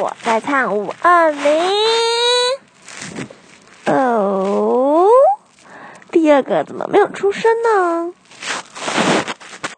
我在唱五二零。哦，第二个怎么没有出声呢？